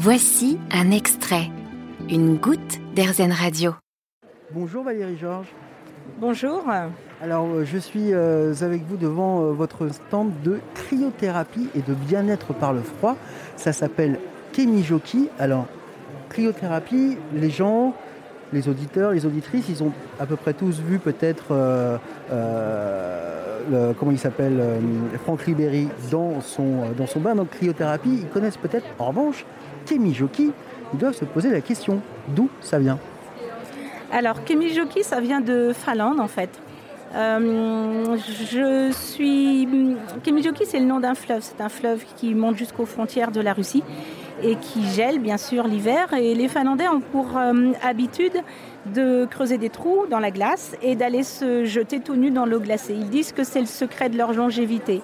Voici un extrait, une goutte d'Airzen Radio. Bonjour Valérie Georges. Bonjour. Alors euh, je suis euh, avec vous devant euh, votre stand de cryothérapie et de bien-être par le froid. Ça s'appelle Kemijoki. Alors cryothérapie, les gens, les auditeurs, les auditrices, ils ont à peu près tous vu peut-être comment il s'appelle Franck Ribéry dans son, bain. Donc cryothérapie, ils connaissent peut-être en revanche Kemijoki. Ils doivent se poser la question d'où ça vient? Alors Kemijoki, ça vient de Finlande en fait. Euh, je suis. Kemijoki, c'est le nom d'un fleuve. C'est un fleuve qui monte jusqu'aux frontières de la Russie et qui gèle bien sûr l'hiver. Et les Finlandais ont pour euh, habitude de creuser des trous dans la glace et d'aller se jeter tout nu dans l'eau glacée. Ils disent que c'est le secret de leur longévité.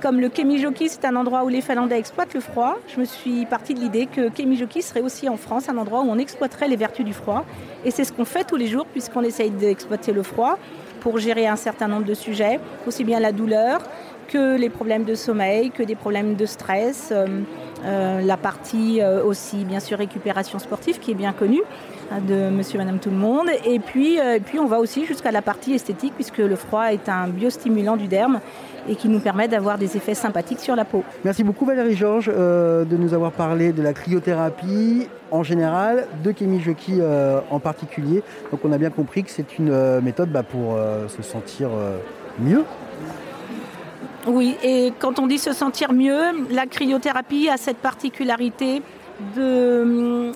Comme le Kemijoki, c'est un endroit où les Finlandais exploitent le froid, je me suis partie de l'idée que Kemijoki serait aussi en France un endroit où on exploiterait les vertus du froid. Et c'est ce qu'on fait tous les jours puisqu'on essaye d'exploiter le froid pour gérer un certain nombre de sujets, aussi bien la douleur que les problèmes de sommeil, que des problèmes de stress, euh, euh, la partie euh, aussi bien sûr récupération sportive qui est bien connue hein, de monsieur madame tout le monde et puis, et puis on va aussi jusqu'à la partie esthétique puisque le froid est un biostimulant du derme et qui nous permet d'avoir des effets sympathiques sur la peau. Merci beaucoup Valérie Georges de nous avoir parlé de la cryothérapie en général, de Kémy Joki en particulier. Donc on a bien compris que c'est une méthode bah, pour se sentir mieux oui, et quand on dit se sentir mieux, la cryothérapie a cette particularité hum,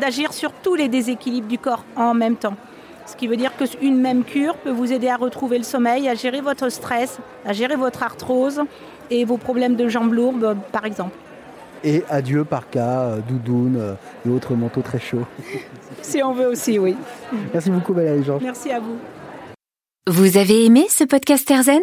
d'agir sur tous les déséquilibres du corps en même temps. Ce qui veut dire qu'une même cure peut vous aider à retrouver le sommeil, à gérer votre stress, à gérer votre arthrose et vos problèmes de jambes lourdes, par exemple. Et adieu par cas, euh, doudoune euh, et autres manteaux très chauds. si on veut aussi, oui. Merci beaucoup Valérie Georges. Merci à vous. Vous avez aimé ce podcast Erzen